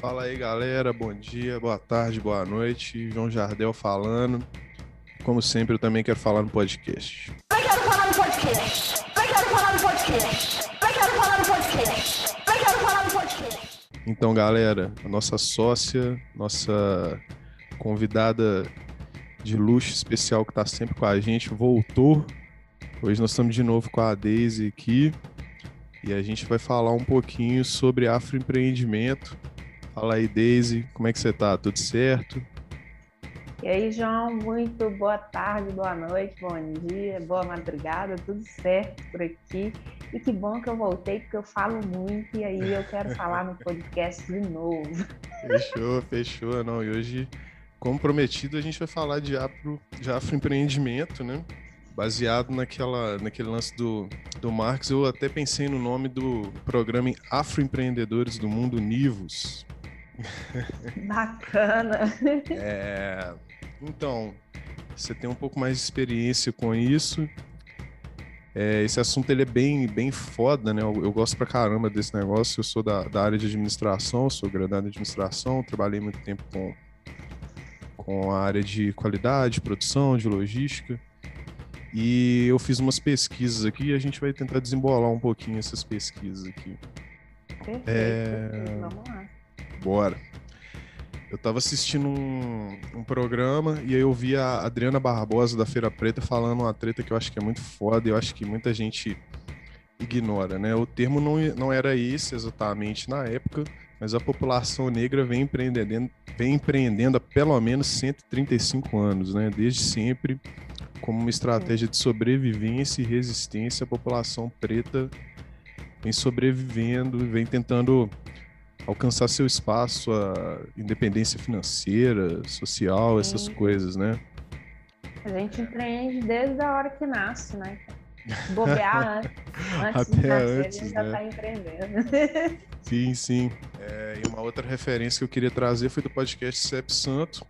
Fala aí, galera. Bom dia, boa tarde, boa noite. João Jardel falando. Como sempre, eu também quero falar no podcast. Eu quero falar no podcast. Eu quero falar no podcast. Eu quero falar no podcast. Eu quero falar no podcast. Então, galera, a nossa sócia, nossa convidada de luxo especial que está sempre com a gente, voltou. Hoje nós estamos de novo com a Daisy aqui e a gente vai falar um pouquinho sobre afroempreendimento. Fala aí, Daisy, como é que você tá? Tudo certo? E aí, João, muito boa tarde, boa noite, bom dia, boa madrugada, tudo certo por aqui. E que bom que eu voltei, porque eu falo muito e aí eu quero falar no podcast de novo. Fechou, fechou. Não, e hoje, como prometido, a gente vai falar de, afro, de afroempreendimento, né? Baseado naquela, naquele lance do, do Marx, eu até pensei no nome do programa em Afroempreendedores do Mundo, Nivos. Bacana. É, então, você tem um pouco mais de experiência com isso. É, esse assunto ele é bem, bem foda, né? Eu, eu, gosto pra caramba desse negócio. Eu sou da, da área de administração, sou graduado em administração, trabalhei muito tempo com, com a área de qualidade, produção, de logística. E eu fiz umas pesquisas aqui e a gente vai tentar desembolar um pouquinho essas pesquisas aqui. Perfeito, é... vamos lá. Bora. Eu tava assistindo um, um, programa e aí eu vi a Adriana Barbosa da Feira Preta falando uma treta que eu acho que é muito foda e eu acho que muita gente ignora, né? O termo não, não era esse exatamente na época, mas a população negra vem empreendendo, vem empreendendo há pelo menos 135 anos, né? Desde sempre, como uma estratégia de sobrevivência e resistência, a população preta vem sobrevivendo, vem tentando alcançar seu espaço, a independência financeira, social, Sim. essas coisas, né? A gente empreende desde a hora que nasce, né? Bobear antes, antes Até de nascer, antes, a gente já né? tá empreendendo. Sim, sim. É, e uma outra referência que eu queria trazer foi do podcast CEP Santo,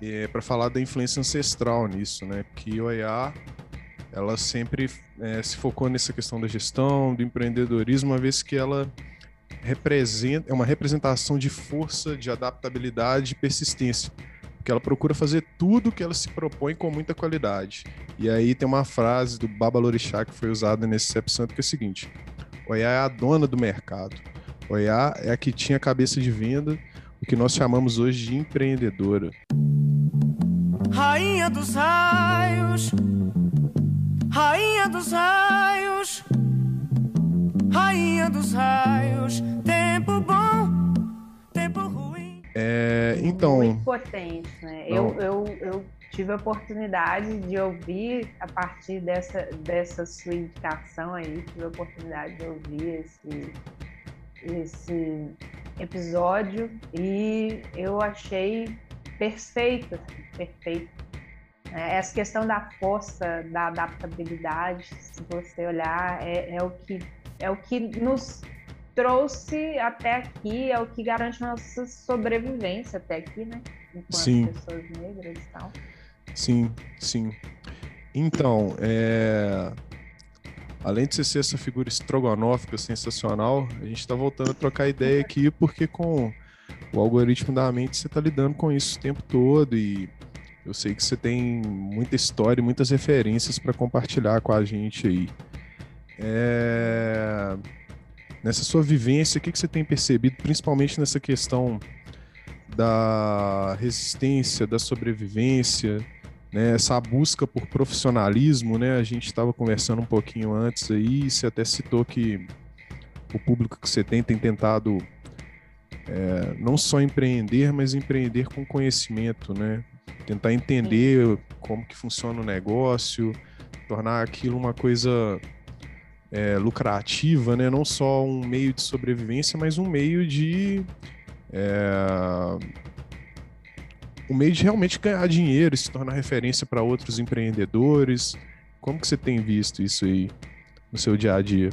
é, para falar da influência ancestral nisso, né? Porque o EA, ela sempre é, se focou nessa questão da gestão, do empreendedorismo, uma vez que ela representa, é uma representação de força, de adaptabilidade e persistência. Porque ela procura fazer tudo que ela se propõe com muita qualidade. E aí tem uma frase do Baba Lorixá que foi usada nesse CEP Santo que é o seguinte: Oiá é a dona do mercado. Oiá é a que tinha cabeça de venda, o que nós chamamos hoje de empreendedora. Rainha dos raios, rainha dos raios, rainha dos raios, tempo bom, tempo ruim. É, então. Muito potente, né? Eu, eu, eu tive a oportunidade de ouvir a partir dessa, dessa sua indicação aí, tive a oportunidade de ouvir esse, esse episódio e eu achei perfeito, assim, perfeito. É, essa questão da força, da adaptabilidade, se você olhar, é, é, o, que, é o que nos trouxe até aqui, é o que garante nossa sobrevivência até aqui, né? Enquanto Sim. pessoas negras e tal. Sim, sim. Então, é... além de você ser essa figura estrogonófica sensacional, a gente está voltando a trocar ideia aqui porque com o algoritmo da mente você está lidando com isso o tempo todo e eu sei que você tem muita história e muitas referências para compartilhar com a gente aí. É... Nessa sua vivência, o que, que você tem percebido, principalmente nessa questão da resistência, da sobrevivência, né, essa busca por profissionalismo, né? A gente estava conversando um pouquinho antes aí, você até citou que o público que você tem tem tentado é, não só empreender, mas empreender com conhecimento, né? Tentar entender como que funciona o negócio, tornar aquilo uma coisa é, lucrativa, né? Não só um meio de sobrevivência, mas um meio de é, um meio de realmente ganhar dinheiro se tornar referência para outros empreendedores. Como que você tem visto isso aí no seu dia a dia?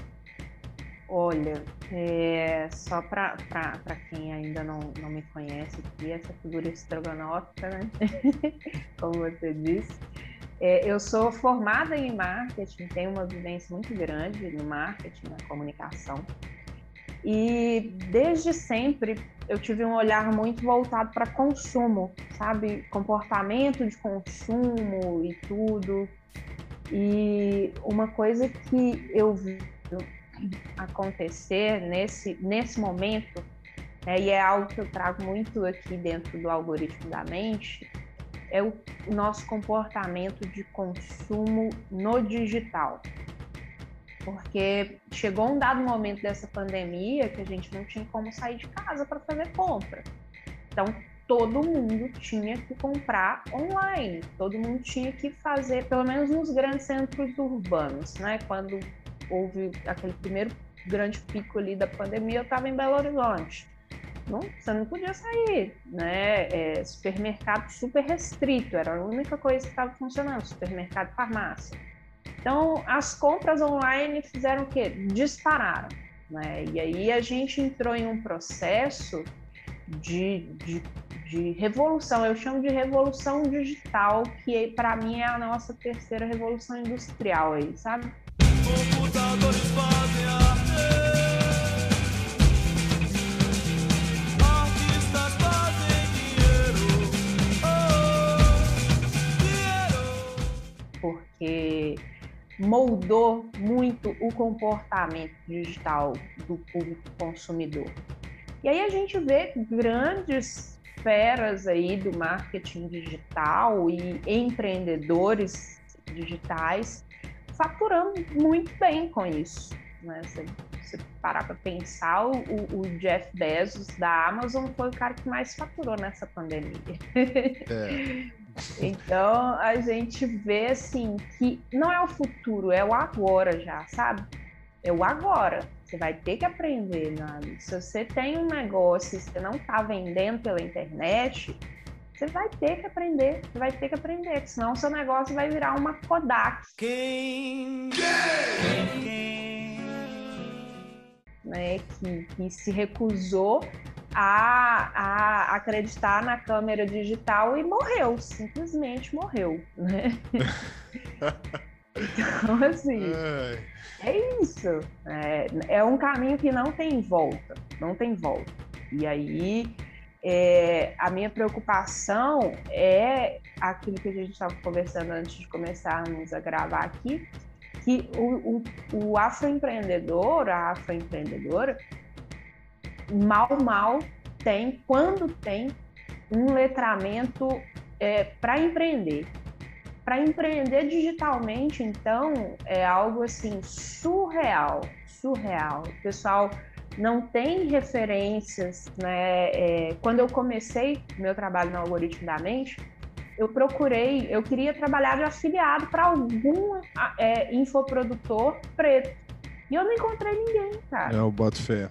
Olha, é, só para quem ainda não, não me conhece aqui, essa figura estrogonófica, né? como você disse, é, eu sou formada em marketing, tenho uma vivência muito grande no marketing, na comunicação. E desde sempre eu tive um olhar muito voltado para consumo, sabe? Comportamento de consumo e tudo. E uma coisa que eu vi acontecer nesse, nesse momento, né, e é algo que eu trago muito aqui dentro do algoritmo da mente, é o nosso comportamento de consumo no digital. Porque chegou um dado momento dessa pandemia que a gente não tinha como sair de casa para fazer compra. Então, todo mundo tinha que comprar online, todo mundo tinha que fazer, pelo menos nos grandes centros urbanos, né? Quando houve aquele primeiro grande pico ali da pandemia, eu estava em Belo Horizonte. Não, você não podia sair, né? É, supermercado super restrito, era a única coisa que estava funcionando, supermercado farmácia. Então, as compras online fizeram o quê? Dispararam. Né? E aí a gente entrou em um processo de, de, de revolução, eu chamo de revolução digital, que para mim é a nossa terceira revolução industrial aí, sabe? Computadores fazem arte. Porque moldou muito o comportamento digital do público consumidor. E aí a gente vê grandes feras aí do marketing digital e empreendedores digitais faturando muito bem com isso. Né? Você, você parar para pensar, o, o, Jeff Bezos da Amazon foi o cara que mais faturou nessa pandemia. É. Então a gente vê assim que não é o futuro, é o agora já, sabe? É o agora. Você vai ter que aprender, né? Se você tem um negócio e você não está vendendo pela internet, você vai ter que aprender, você vai ter que aprender, senão o seu negócio vai virar uma Kodak. Quem? Quem? Né, que, que se recusou a, a acreditar na câmera digital e morreu, simplesmente morreu, né? então, assim, é isso. É, é um caminho que não tem volta, não tem volta. E aí, é, a minha preocupação é aquilo que a gente estava conversando antes de começarmos a gravar aqui, que o, o, o afroempreendedor, a afroempreendedora, mal, mal tem, quando tem, um letramento é, para empreender. Para empreender digitalmente, então, é algo assim surreal, surreal. O pessoal não tem referências, né? É, quando eu comecei meu trabalho no algoritmo da mente, eu procurei, eu queria trabalhar de afiliado para algum é, infoprodutor preto. E eu não encontrei ninguém, cara. É, o boto fé.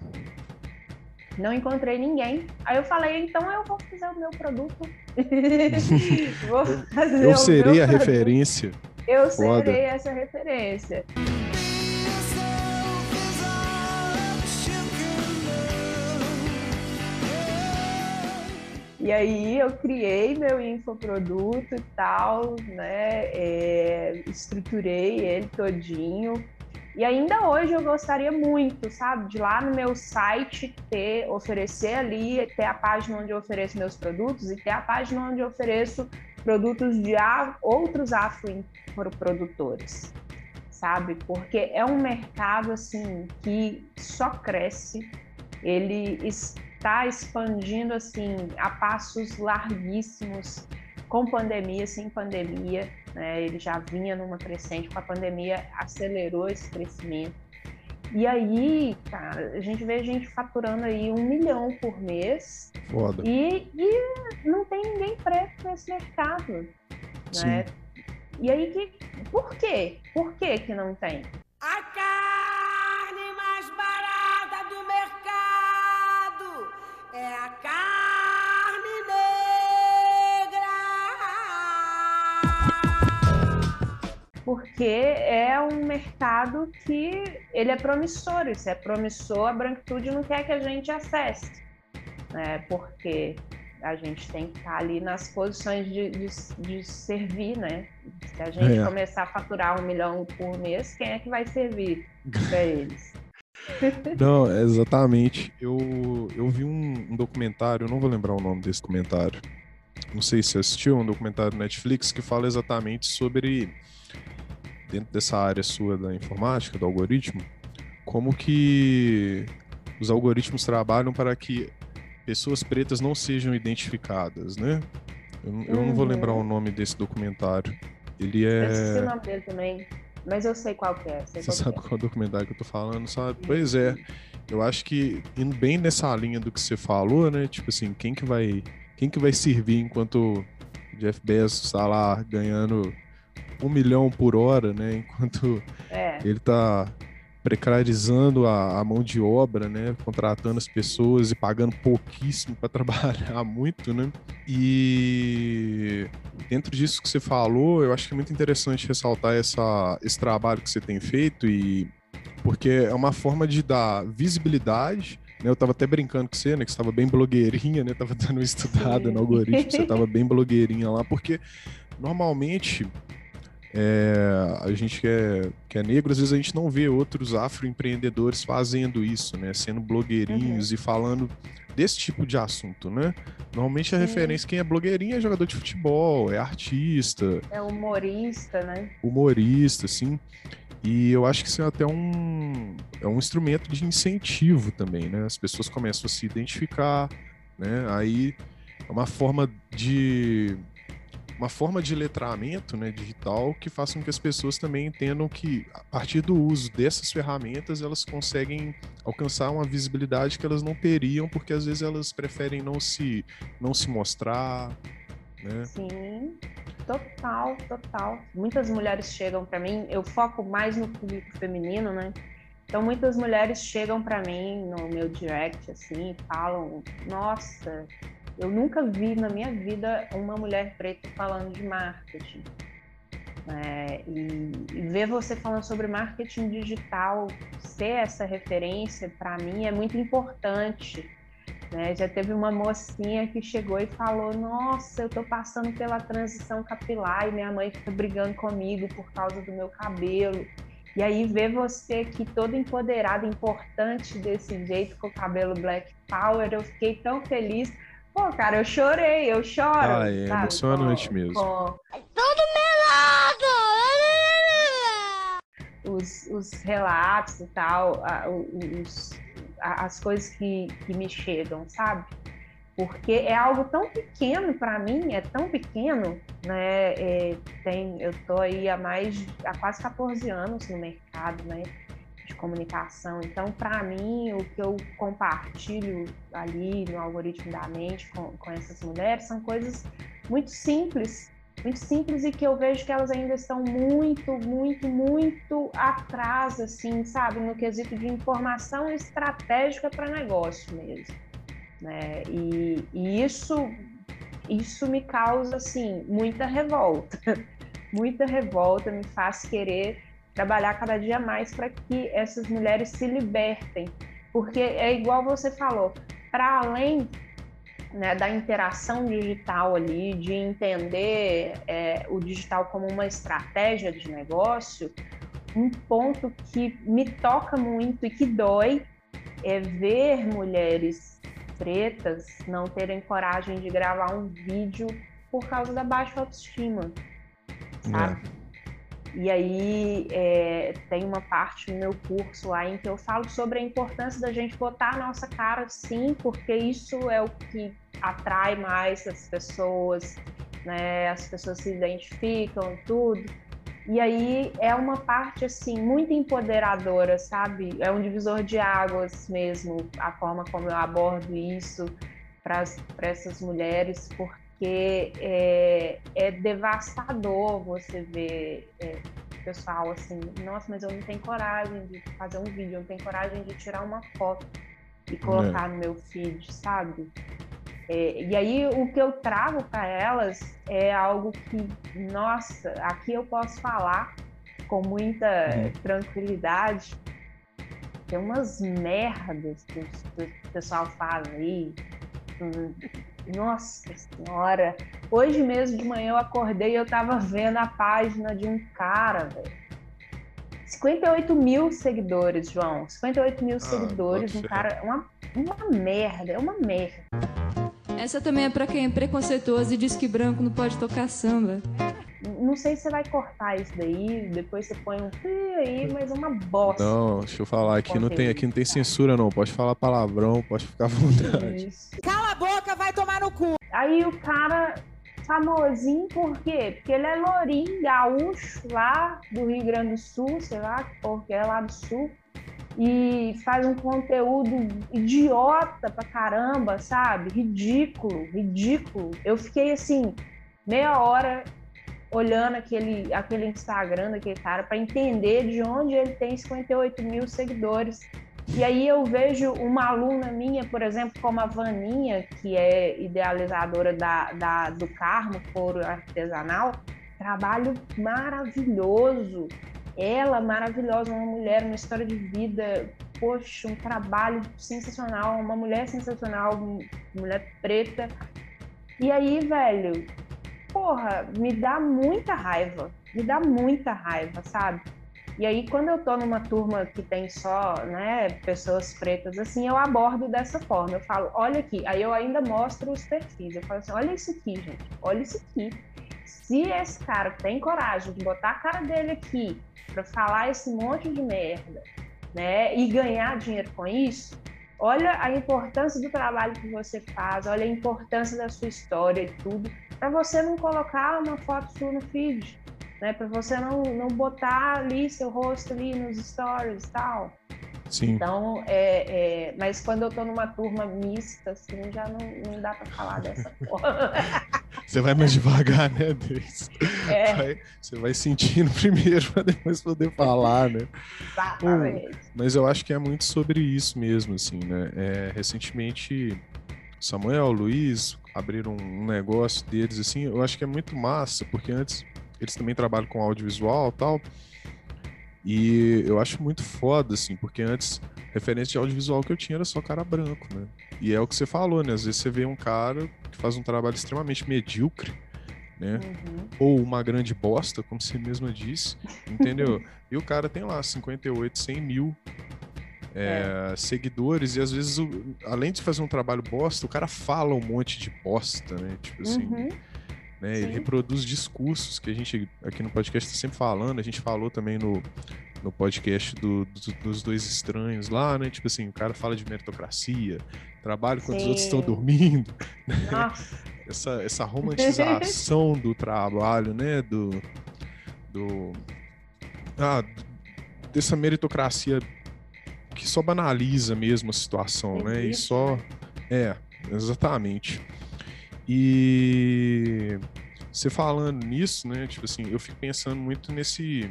Não encontrei ninguém. Aí eu falei, então eu vou fazer o meu produto. vou fazer eu serei a produto. referência. Eu Foda. serei essa referência. E aí eu criei meu infoproduto e tal, né? É, estruturei ele todinho e ainda hoje eu gostaria muito, sabe, de lá no meu site ter, oferecer ali, ter a página onde eu ofereço meus produtos e ter a página onde eu ofereço produtos de outros afroprodutores, sabe? Porque é um mercado assim que só cresce, ele está expandindo assim a passos larguíssimos com pandemia, sem pandemia, né? Ele já vinha numa crescente, com a pandemia acelerou esse crescimento. E aí, cara, a gente vê gente faturando aí um milhão por mês. Foda. E, e não tem ninguém preto nesse mercado, né? E aí, que, por quê? Por que que não tem? A porque é um mercado que ele é promissor, isso é promissor, a branquitude não quer que a gente acesse, né? porque a gente tem que estar ali nas posições de, de, de servir, né? Se a gente é. começar a faturar um milhão por mês, quem é que vai servir para eles? Não, exatamente. Eu, eu vi um, um documentário, não vou lembrar o nome desse documentário. Não sei se assistiu, um documentário Netflix que fala exatamente sobre, dentro dessa área sua da informática, do algoritmo, como que os algoritmos trabalham para que pessoas pretas não sejam identificadas, né? Eu, eu não vou lembrar o nome desse documentário. Ele é. Eu esqueci o nome dele também, mas eu sei qual que é. sei Você qual sabe é. qual documentário que eu tô falando, sabe? Pois é. Eu acho que indo bem nessa linha do que você falou, né? Tipo assim, quem que vai, quem que vai servir enquanto Jeff Bezos está lá ganhando um milhão por hora, né? Enquanto É, ele tá precarizando a, a mão de obra, né? Contratando as pessoas e pagando pouquíssimo para trabalhar muito, né? E dentro disso que você falou, eu acho que é muito interessante ressaltar essa, esse trabalho que você tem feito e porque é uma forma de dar visibilidade. Né? Eu tava até brincando com você, né? Que você tava bem blogueirinha, né? Tava dando uma estudada no algoritmo, você tava bem blogueirinha lá, porque normalmente é, a gente que é, que é negro, às vezes a gente não vê outros afroempreendedores fazendo isso, né? Sendo blogueirinhos e falando desse tipo de assunto, né? Normalmente a Sim. referência, quem é blogueirinho é jogador de futebol, é artista, é humorista, né? humorista, assim. E eu acho que isso é até um, é um instrumento de incentivo também, né? As pessoas começam a se identificar, né? Aí é uma forma de uma forma de letramento né, digital que faça com que as pessoas também entendam que, a partir do uso dessas ferramentas, elas conseguem alcançar uma visibilidade que elas não teriam, porque às vezes elas preferem não se, não se mostrar, né? Sim, total, total. Muitas mulheres chegam para mim, eu foco mais no público feminino, né? Então muitas mulheres chegam para mim no meu direct assim, e falam: "Nossa, eu nunca vi na minha vida uma mulher preta falando de marketing". É, e, e ver você falando sobre marketing digital, ser essa referência, para mim é muito importante. Né? Já teve uma mocinha que chegou e falou: Nossa, eu tô passando pela transição capilar e minha mãe fica brigando comigo por causa do meu cabelo. E aí ver você aqui toda empoderada, importante desse jeito, com o cabelo Black Power, eu fiquei tão feliz. Pô, cara, eu chorei, eu choro. Ah, é sabe? emocionante Com- mesmo. com os, os relatos e tal, os- as coisas que, que me chegam, sabe? Porque é algo tão pequeno para mim, é tão pequeno, né? É, tem, eu tô aí há mais, há quase 14 anos no mercado, né? Comunicação. Então, para mim, o que eu compartilho ali no algoritmo da mente com, com essas mulheres são coisas muito simples, muito simples e que eu vejo que elas ainda estão muito, muito, muito atrás, assim, sabe, no quesito de informação estratégica para negócio mesmo, né? E, e isso, isso me causa, assim, muita revolta, muita revolta, me faz querer trabalhar cada dia mais para que essas mulheres se libertem, porque é igual você falou, para além né, da interação digital ali, de entender é, o digital como uma estratégia de negócio, um ponto que me toca muito e que dói é ver mulheres pretas não terem coragem de gravar um vídeo por causa da baixa autoestima, sabe? E aí é, tem uma parte no meu curso lá em que eu falo sobre a importância da gente botar a nossa cara sim, porque isso é o que atrai mais as pessoas, né? As pessoas se identificam, tudo. E aí é uma parte assim muito empoderadora, sabe? É um divisor de águas mesmo, a forma como eu abordo isso para essas mulheres, porque porque é, é devastador você ver é, pessoal assim, nossa, mas eu não tenho coragem de fazer um vídeo, eu não tenho coragem de tirar uma foto e colocar é. no meu feed, sabe? É, e aí o que eu trago para elas é algo que, nossa, aqui eu posso falar com muita uhum. tranquilidade. Tem umas merdas que o pessoal fala aí. Nossa senhora! Hoje mesmo de manhã eu acordei e eu tava vendo a página de um cara, velho. 58 mil seguidores, João. 58 mil Ah, seguidores. Um cara. Uma, uma merda, é uma merda. Essa também é pra quem é preconceituoso e diz que branco não pode tocar samba. Não sei se você vai cortar isso daí, depois você põe um aí, mas é uma bosta. Não, deixa eu falar, aqui não tem, aqui não tem censura não, pode falar palavrão, pode ficar à vontade. Isso. Cala a boca, vai tomar no cu. Aí o cara, famosinho por quê? Porque ele é lourinho, gaúcho, lá do Rio Grande do Sul, sei lá, porque é lá do Sul, e faz um conteúdo idiota pra caramba, sabe? Ridículo, ridículo. Eu fiquei assim, meia hora olhando aquele, aquele Instagram daquele cara para entender de onde ele tem 58 mil seguidores. E aí eu vejo uma aluna minha, por exemplo, como a Vaninha, que é idealizadora da, da, do Carmo, couro artesanal, trabalho maravilhoso. Ela, maravilhosa, uma mulher, uma história de vida, poxa, um trabalho sensacional, uma mulher sensacional, mulher preta. E aí, velho, porra, me dá muita raiva, me dá muita raiva, sabe? E aí, quando eu tô numa turma que tem só, né, pessoas pretas, assim, eu abordo dessa forma. Eu falo, olha aqui. Aí eu ainda mostro os perfis. Eu falo assim, olha isso aqui, gente. Olha isso aqui. Se esse cara tem coragem de botar a cara dele aqui para falar esse monte de merda, né, e ganhar dinheiro com isso, olha a importância do trabalho que você faz, olha a importância da sua história e tudo, para você não colocar uma foto sua no feed né? Para você não, não botar ali seu rosto ali nos stories e tal. Sim. Então, é, é, mas quando eu tô numa turma mista, assim, já não, não dá para falar dessa forma. Você vai mais devagar, né, Deis? É. Vai- você vai sentindo primeiro para depois poder falar, né? Exatamente. Mas eu acho que é muito sobre isso mesmo, assim, né? É, recentemente, Samuel, Luiz abriram um negócio deles, assim, eu acho que é muito massa, porque antes eles também trabalham com audiovisual e tal, e eu acho muito foda, assim, porque antes, referência de audiovisual que eu tinha era só cara branco, né? E é o que você falou, né? Às vezes você vê um cara que faz um trabalho extremamente medíocre, né? Uhum. ou uma grande bosta, como você mesma disse, entendeu? e o cara tem lá 58, 100 mil é, seguidores, e às vezes, o- além de fazer um trabalho bosta, o cara fala um monte de bosta, né? Tipo assim, Uhum. Né? Ele sim. reproduz discursos que a gente aqui no podcast está sempre falando, a gente falou também no, no podcast do- do- dos dois estranhos lá, né? Tipo assim, o cara fala de meritocracia, trabalho quando os outros estão Sim. dormindo, Nossa, essa, essa romantização do trabalho, né? Do, do ah, dessa meritocracia que só banaliza mesmo a situação, né? E Existe, só né? é, exatamente. E você falando nisso, né? Tipo assim, eu fico pensando muito nesse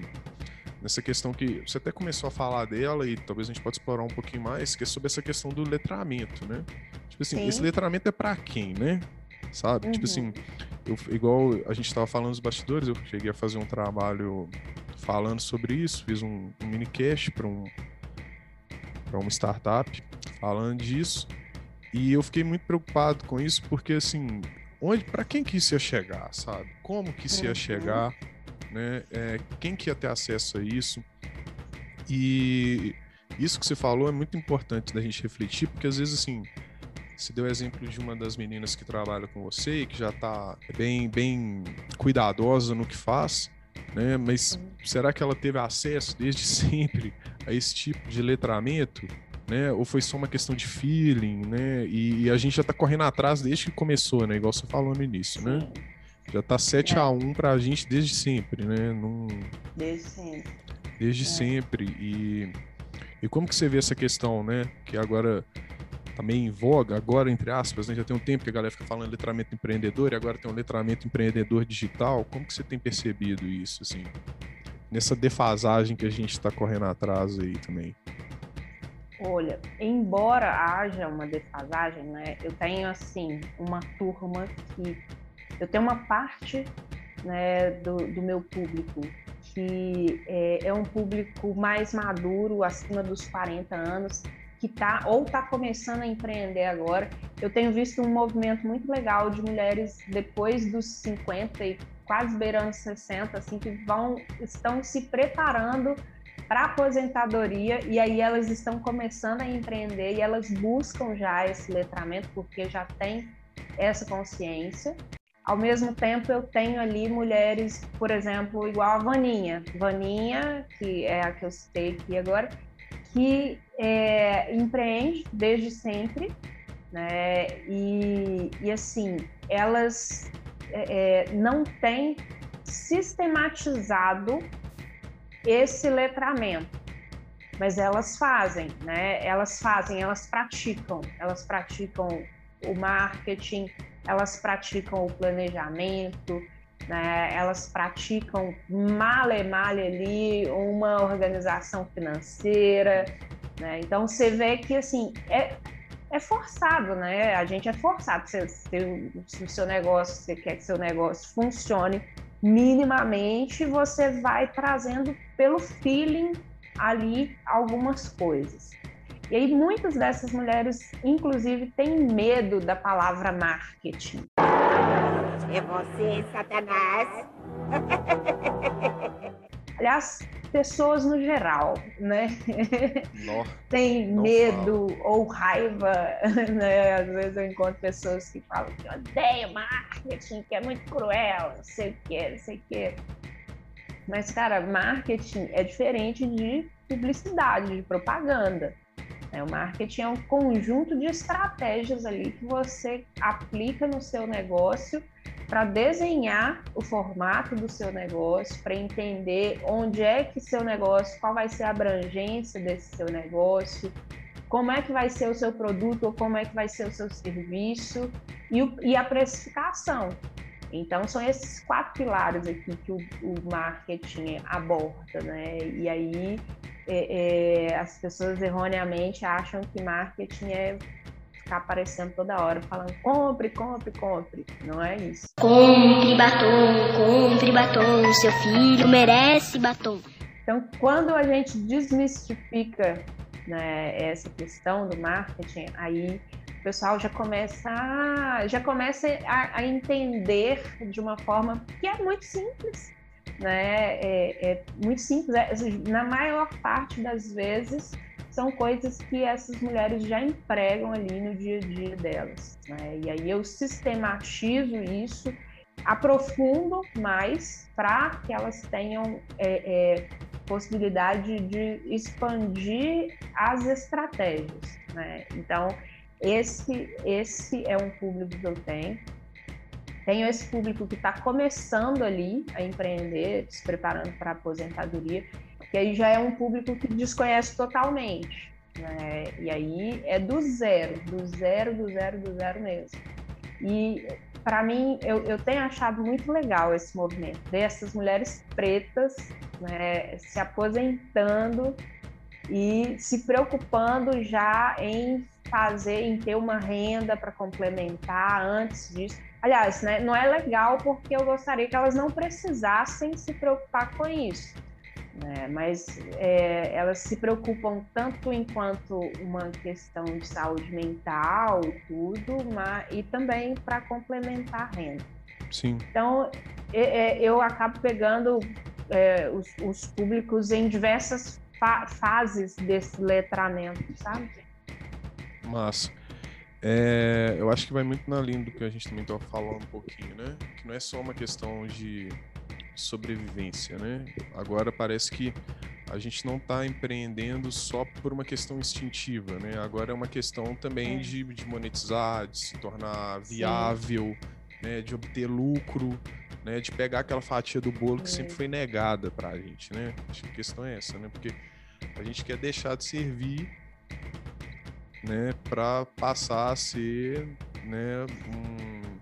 nessa questão que você até começou a falar dela e talvez a gente pode explorar um pouquinho mais, que é sobre essa questão do letramento, né? Tipo assim, Sim. esse letramento é pra quem, né? Sabe? Tipo Uhum. assim, eu, igual a gente tava falando nos bastidores, eu cheguei a fazer um trabalho falando sobre isso, fiz um, um mini cast para um para uma startup falando disso. E eu fiquei muito preocupado com isso porque assim, onde para quem que isso ia chegar, sabe? Como que isso ia Uhum. chegar, né? É, quem que ia ter acesso a isso? E isso que você falou é muito importante da gente refletir, porque às vezes assim, você deu exemplo de uma das meninas que trabalha com você e que já tá bem bem cuidadosa no que faz, né? Mas será que ela teve acesso desde sempre a esse tipo de letramento? Né? Ou foi só uma questão de feeling, né? E, e a gente já tá correndo atrás desde que começou, né? Igual você falou no início, né? sim, Já tá 7 É. a 1 pra gente desde sempre, né? Não, desde sempre. desde É. sempre. E, e como que você vê essa questão, né? Que agora tá meio em voga, agora, entre aspas, né? Já tem um tempo que a galera fica falando letramento empreendedor e agora tem um letramento empreendedor digital. Como que você tem percebido isso, assim? Nessa defasagem que a gente tá correndo atrás aí também. Olha, embora haja uma defasagem, né, eu tenho assim uma turma que eu tenho uma parte né, do, do meu público que é, é um público mais maduro, acima dos 40 anos, que tá ou está começando a empreender agora. Eu tenho visto um movimento muito legal de mulheres depois dos 50 e quase beirando 60, assim, que vão estão se preparando para aposentadoria e aí elas estão começando a empreender e elas buscam já esse letramento porque já tem essa consciência. Ao mesmo tempo, eu tenho ali mulheres, por exemplo, igual a Vaninha. Vaninha, que é a que eu citei aqui agora, que é, empreende desde sempre, né? E, e assim, elas é, é não têm sistematizado esse letramento, mas elas fazem, né? Elas fazem, elas praticam, elas praticam o marketing, elas praticam o planejamento, né? elas praticam male male ali uma organização financeira, né? Então você vê que assim é, é forçado, né? A gente é forçado. Se, se, se o seu negócio, você quer que seu negócio funcione minimamente, você vai trazendo pelo feeling ali algumas coisas. E aí muitas dessas mulheres, inclusive, têm medo da palavra marketing. É você, Satanás. Aliás, pessoas no geral, né? Tem medo ou raiva, né? Às vezes eu encontro pessoas que falam que odeio marketing, que é muito cruel, não sei o que, não sei o que. Mas, cara, marketing é diferente de publicidade, de propaganda. Né? O marketing é um conjunto de estratégias ali que você aplica no seu negócio para desenhar o formato do seu negócio, para entender onde é que seu negócio, qual vai ser a abrangência desse seu negócio, como é que vai ser o seu produto ou como é que vai ser o seu serviço e, e a precificação. Então, são esses quatro pilares aqui que o, o marketing aborda, né? E aí, é, é, as pessoas erroneamente acham que marketing é ficar aparecendo toda hora falando compre, compre, compre. Não é isso. Compre batom, compre batom, seu filho merece batom. Então, quando a gente desmistifica né, essa questão do marketing, aí pessoal já começa já começa a, a entender de uma forma que é muito simples, né? É, é muito simples. É, na maior parte das vezes são coisas que essas mulheres já empregam ali no dia a dia delas. Né? E aí eu sistematizo isso, aprofundo mais para que elas tenham é, é, possibilidade de expandir as estratégias. Né? Então, esse, esse é um público que eu tenho. Tenho esse público que está começando ali a empreender, se preparando para a aposentadoria que aí já é um público que desconhece totalmente. Né? E aí é do zero, do zero, do zero, do zero mesmo. E para mim, eu, eu tenho achado muito legal esse movimento, dessas mulheres pretas né, se aposentando e se preocupando já em fazer, em ter uma renda para complementar antes disso. Aliás, né, não é legal porque eu gostaria que elas não precisassem se preocupar com isso né? mas é, elas se preocupam tanto enquanto uma questão de saúde mental, tudo, mas, e também para complementar a renda. Sim. Então, é, é, eu acabo pegando é, os, os, públicos em diversas fa fases desse letramento, sabe? Massa. É, eu acho que vai muito na linha do que a gente também estava falando um pouquinho, né? Que não é só uma questão de sobrevivência, né? Agora parece que a gente não está empreendendo só por uma questão instintiva, né? Agora é uma questão também é. de, de, monetizar, de se tornar viável, né? De obter lucro, né? De pegar aquela fatia do bolo que sempre foi negada para a gente, né? Acho que a questão é essa, né? Porque a gente quer deixar de servir, né? Para passar a ser, né? Um,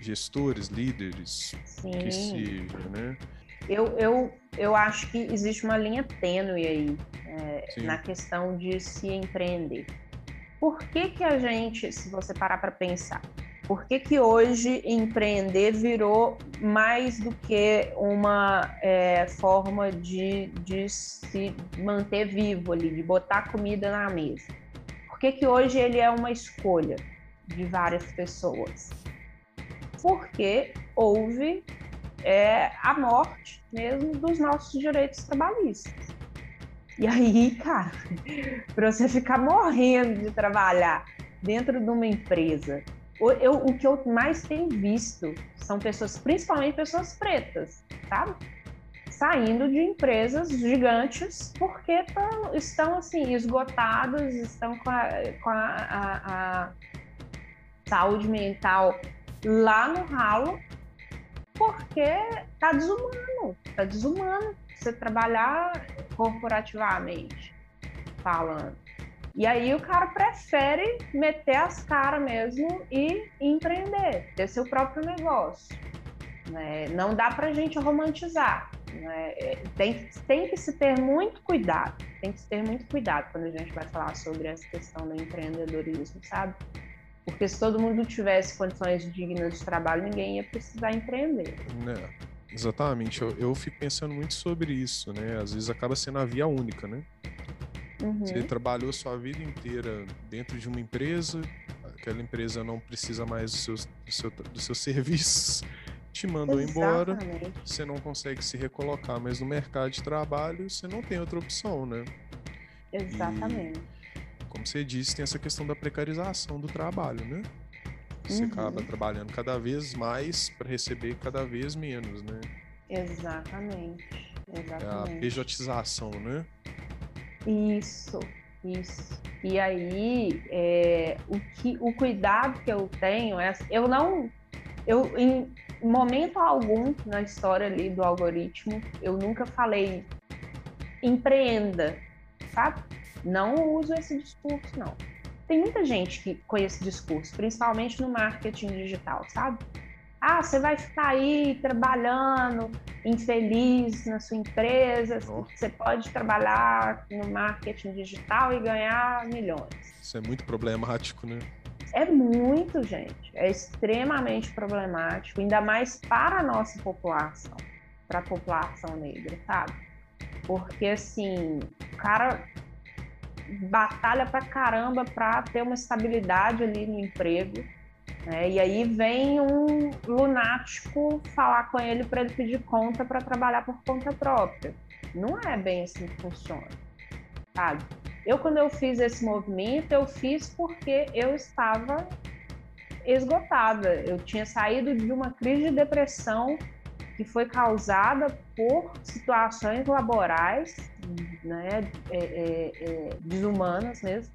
gestores, líderes, Sim. que seja, né? Eu, eu, eu acho que existe uma linha tênue aí é, na questão de se empreender. Por que, que a gente, se você parar para pensar, por que, que hoje empreender virou mais do que uma é, forma de, de se manter vivo ali, de botar comida na mesa? Por que, que hoje ele é uma escolha de várias pessoas? porque houve é, a morte mesmo dos nossos direitos trabalhistas. E aí, cara, para você ficar morrendo de trabalhar dentro de uma empresa, eu, o que eu mais tenho visto são pessoas, principalmente pessoas pretas, sabe? Saindo de empresas gigantes porque tão, estão assim esgotados, estão com, a, com a, a, a saúde mental lá no ralo, porque tá desumano, tá desumano você trabalhar corporativamente falando. E aí o cara prefere meter as caras mesmo e empreender, ter seu próprio negócio. Né? Não dá para a gente romantizar. Né? Tem, tem que se ter muito cuidado, tem que se ter muito cuidado quando a gente vai falar sobre essa questão do empreendedorismo, sabe? Porque se todo mundo tivesse condições dignas de trabalho, ninguém ia precisar empreender. É, exatamente. Eu, eu fico pensando muito sobre isso, né? Às vezes acaba sendo a via única, né? Uhum. Você trabalhou sua vida inteira dentro de uma empresa, aquela empresa não precisa mais dos seus, do seu, dos seus serviços, te mandou embora, você não consegue se recolocar mais no mercado de trabalho, você não tem outra opção, né? Exatamente. E como você disse, tem essa questão da precarização do trabalho, né? Você uhum. acaba trabalhando cada vez mais para receber cada vez menos, né? Exatamente. Exatamente. É a pejotização, né? Isso, isso. E aí, é, o, que, o cuidado que eu tenho é. Eu não. Eu, em momento algum na história ali do algoritmo, eu nunca falei empreenda, sabe? Não uso esse discurso, não. Tem muita gente que conhece esse discurso, principalmente no marketing digital, sabe? Ah, você vai ficar aí trabalhando infeliz na sua empresa, oh. você pode trabalhar no marketing digital e ganhar milhões. Isso é muito problemático, né? É muito, gente. É extremamente problemático, ainda mais para a nossa população, para a população negra, sabe? Porque, assim, o cara batalha pra caramba para ter uma estabilidade ali no emprego. Né? E aí vem um lunático falar com ele para ele pedir conta para trabalhar por conta própria. Não é bem assim que funciona, sabe? Eu, quando eu fiz esse movimento, eu fiz porque eu estava esgotada. Eu tinha saído de uma crise de depressão que foi causada por situações laborais, né, é, é, é, desumanas mesmo.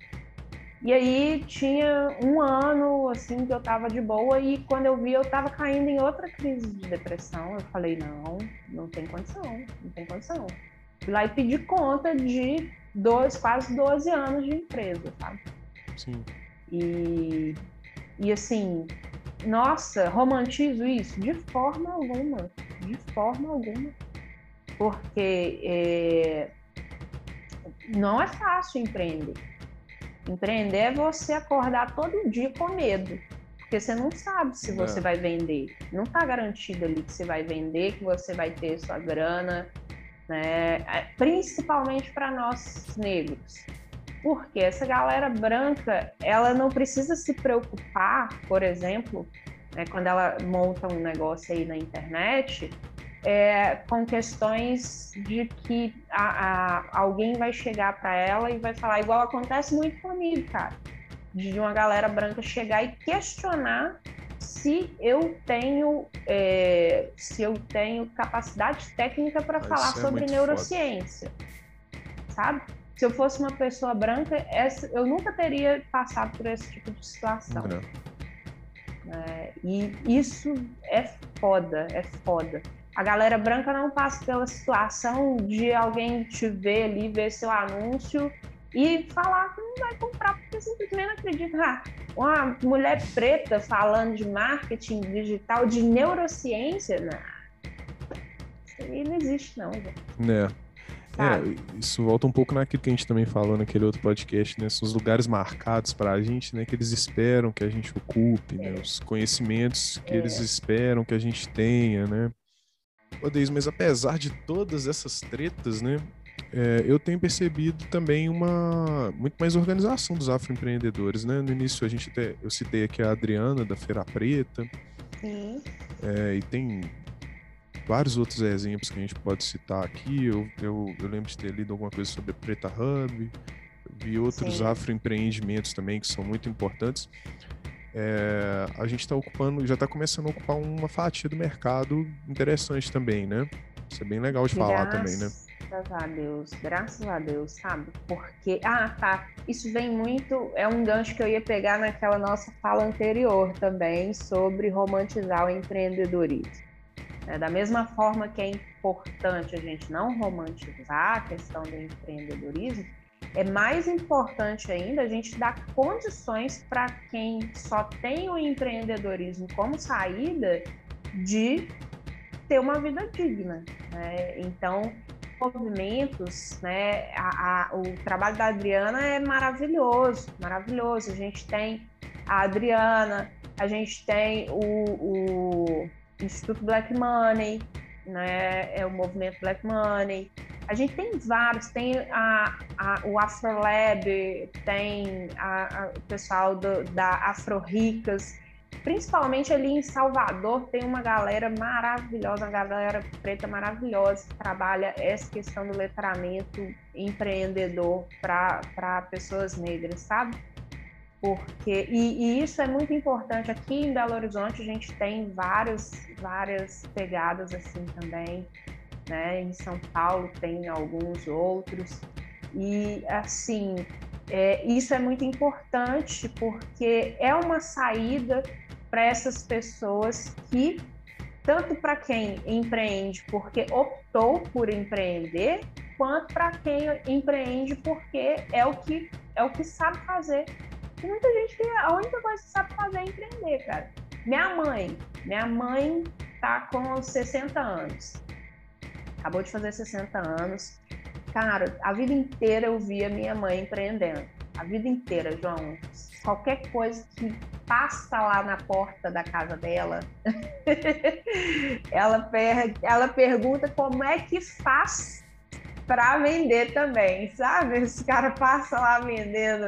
E aí tinha um ano assim que eu tava de boa e quando eu vi eu tava caindo em outra crise de depressão. Eu falei, não, não tem condição, não tem condição. Fui lá e pedi conta de dois, quase 12 anos de empresa, sabe? Sim. E, e assim, nossa, romantizo isso? De forma alguma. De forma alguma. Porque é, não é fácil empreender. Empreender é você acordar todo dia com medo. Porque você não sabe se você é. vai vender. Não está garantido ali que você vai vender, que você vai ter sua grana. Né? É, principalmente para nós negros. Porque essa galera branca, ela não precisa se preocupar, por exemplo, né, quando ela monta um negócio aí na internet, é, com questões de que a, a, alguém vai chegar para ela e vai falar, igual acontece muito comigo, cara, de uma galera branca chegar e questionar se eu tenho é, se eu tenho capacidade técnica para falar é sobre neurociência, foda. sabe? se eu fosse uma pessoa branca, essa, eu nunca teria passado por esse tipo de situação. É, e isso é foda, é foda. A galera branca não passa pela situação de alguém te ver ali, ver seu anúncio e falar que não vai comprar porque simplesmente não acredita. Ah, uma mulher preta falando de marketing digital, de neurociência, não. Isso aí não existe, não. Né? É, isso volta um pouco naquilo que a gente também falou naquele outro podcast, né? São os lugares marcados para a gente, né? Que eles esperam que a gente ocupe, né? Os conhecimentos que é. eles esperam que a gente tenha, né? Odeis, mas apesar de todas essas tretas, né? É, eu tenho percebido também uma muito mais organização dos afroempreendedores, né? No início a gente até, eu citei aqui a Adriana da Feira Preta. Sim. É, e tem vários outros exemplos que a gente pode citar aqui. Eu, eu, eu lembro de ter lido alguma coisa sobre a Preta Hub, vi outros afroempreendimentos também que são muito importantes. É, a gente está ocupando, já está começando a ocupar uma fatia do mercado interessante também, né? Isso é bem legal de falar também, né? Graças a Deus, graças a Deus, sabe? Porque, ah, tá, isso vem muito, é um gancho que eu ia pegar naquela nossa fala anterior também sobre romantizar o empreendedorismo. É, da mesma forma que é importante a gente não romantizar a questão do empreendedorismo, é mais importante ainda a gente dar condições para quem só tem o empreendedorismo como saída de ter uma vida digna. Né? Então, movimentos, né? A, a, o trabalho da Adriana é maravilhoso, maravilhoso. A gente tem a Adriana, a gente tem o, o Instituto Black Money, né? É o movimento Black Money. A gente tem vários, tem a, a, o Afrolab, tem a, o pessoal do, da Afro Ricas, principalmente ali em Salvador, tem uma galera maravilhosa, uma galera preta maravilhosa que trabalha essa questão do letramento empreendedor para pessoas negras, sabe? Porque, e, e, isso é muito importante. Aqui em Belo Horizonte a gente tem vários, várias pegadas assim também. Né? Em São Paulo tem alguns outros. E assim, é, isso é muito importante porque é uma saída para essas pessoas que, tanto para quem empreende porque optou por empreender, quanto para quem empreende porque é o que, é o que sabe fazer. Tem muita gente que a única coisa que sabe fazer é empreender, cara. Minha mãe, minha mãe tá com 60 anos. Acabou de fazer 60 anos. Cara, a vida inteira eu via minha mãe empreendendo. A vida inteira, João. Qualquer coisa que passa lá na porta da casa dela, ela, per ela pergunta como é que faz para vender também, sabe? Esse cara passa lá vendendo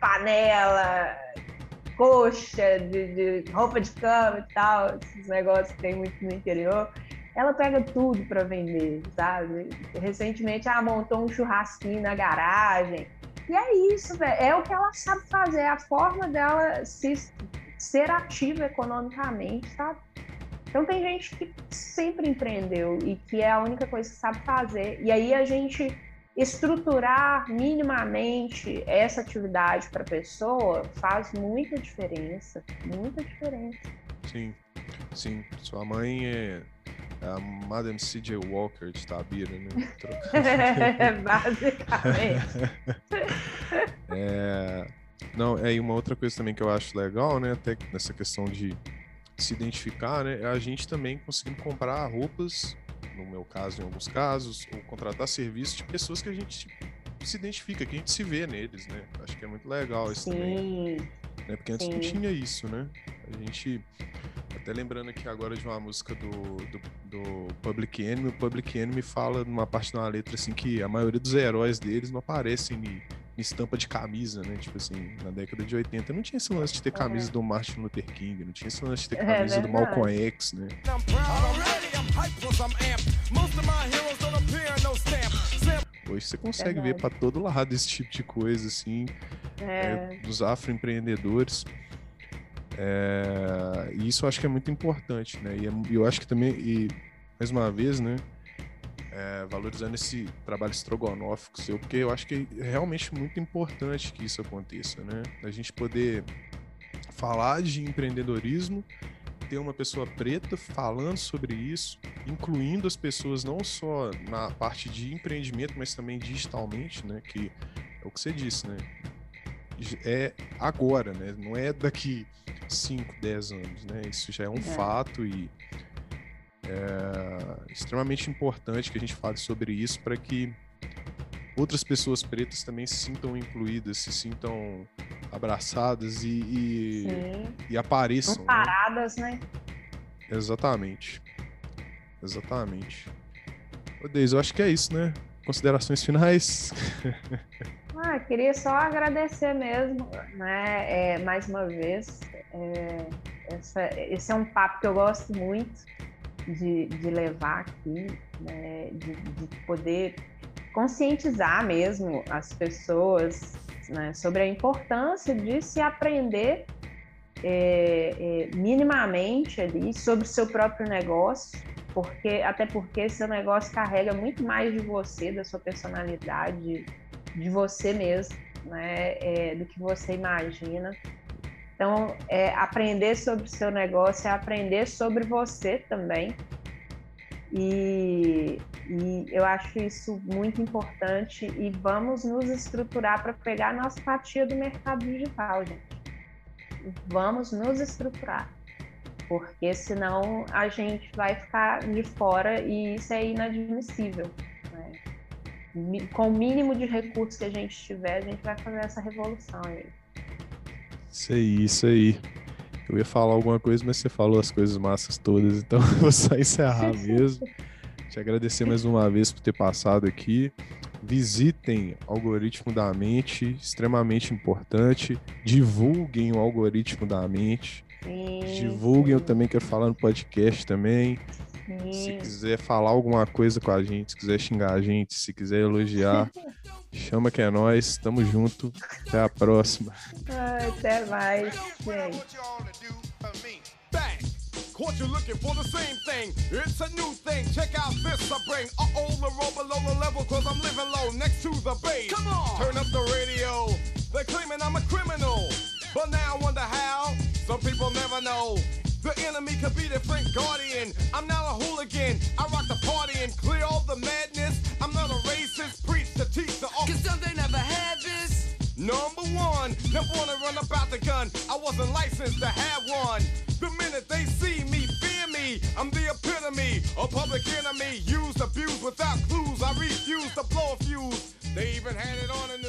panela, coxa, de, de, roupa de cama e tal, esses negócios que tem muito no interior. Ela pega tudo para vender, sabe? Recentemente ela montou um churrasquinho na garagem. E é isso, velho. É o que ela sabe fazer, é a forma dela se, ser ativa economicamente, sabe? Então tem gente que sempre empreendeu e que é a única coisa que sabe fazer. E aí a gente estruturar minimamente essa atividade para a pessoa faz muita diferença, muita diferença. Sim, sim. Sua mãe é a Madame C.J. Walker de Tabira, né? Basicamente. é... Não, é uma outra coisa também que eu acho legal, né? Até nessa questão de se identificar, né? É a gente também conseguindo comprar roupas no meu caso, em alguns casos, ou contratar serviços de pessoas que a gente se identifica, que a gente se vê neles, né? Acho que é muito legal isso Sim. também. Né? Porque antes Sim. não tinha isso, né? A gente. Até lembrando aqui agora de uma música do, do, do Public Enemy, o Public Enemy fala numa parte de uma letra assim que a maioria dos heróis deles não aparecem em, em estampa de camisa, né? Tipo assim, na década de 80 não tinha esse lance de ter camisa do Martin Luther King, não tinha esse lance de ter É camisa do verdade. Malcolm X, né? Hoje você consegue ver Verdade. para todo lado esse tipo de coisa, assim, É, é, dos afroempreendedores. É, e isso eu acho que é muito importante, né? E é- e eu acho que também, e mais uma vez, né? é, valorizando esse trabalho estrogonófico seu, porque eu acho que é realmente muito importante que isso aconteça, né? A gente poder falar de empreendedorismo, ter uma pessoa preta falando sobre isso, incluindo as pessoas não só na parte de empreendimento, mas também digitalmente, né? Que é o que você disse, né? É agora, né? Não é daqui 5, 10 anos, né? Isso já é um É. fato e é extremamente importante que a gente fale sobre isso para que outras pessoas pretas também se sintam incluídas, se sintam abraçadas e, e, e apareçam. né? Paradas, né? Exatamente. Exatamente. Ô, Deise, eu acho que é isso, né? Considerações finais? Ah, queria só agradecer mesmo, né? É, mais uma vez. é, essa- esse é um papo que eu gosto muito. de, de levar aqui, né, de, de poder conscientizar mesmo as pessoas né, sobre a importância de se aprender é, é, minimamente ali sobre o seu próprio negócio, porque até porque seu negócio carrega muito mais de você, da sua personalidade, de você mesmo, né, é, do que você imagina. Então, é, aprender sobre o seu negócio é aprender sobre você também. E, e eu acho isso muito importante e vamos nos estruturar para pegar a nossa fatia do mercado digital, gente. Vamos nos estruturar, porque senão a gente vai ficar de fora e isso é inadmissível. Né? Com o mínimo de recursos que a gente tiver, a gente vai fazer essa revolução aí. Isso aí, isso aí. Eu ia falar alguma coisa, mas você falou as coisas massas todas, então eu vou só encerrar mesmo. Te agradecer mais uma vez por ter passado aqui. Visitem Algoritmo da Mente, extremamente importante. Divulguem o Algoritmo da Mente. Sim, Divulguem, eu também quero falar no podcast também. Se sim. quiser falar alguma coisa com a gente, se quiser xingar a gente, se quiser elogiar, chama que é nós. Tamo junto. Até a próxima. Ai, Até mais, gente. Back. Caught you looking for the same thing. It's a new thing. Check out this I bring. Uh oh, the roll below the level, cause I'm living low next to the base. Come on. Turn up the radio. They're claiming I'm a criminal. But now I wonder how. Some people never know. The enemy could be the Frank Guardian. I'm not a hooligan. I rock the party and clear all the madness. I'm not a racist. Preach to teach the Cause some they never had this. Number one, never wanna run about the gun. I wasn't licensed to have one. The minute they see me, fear me. I'm the epitome, a public enemy. Used, abused without clues. I refuse to blow a fuse. They even had it on the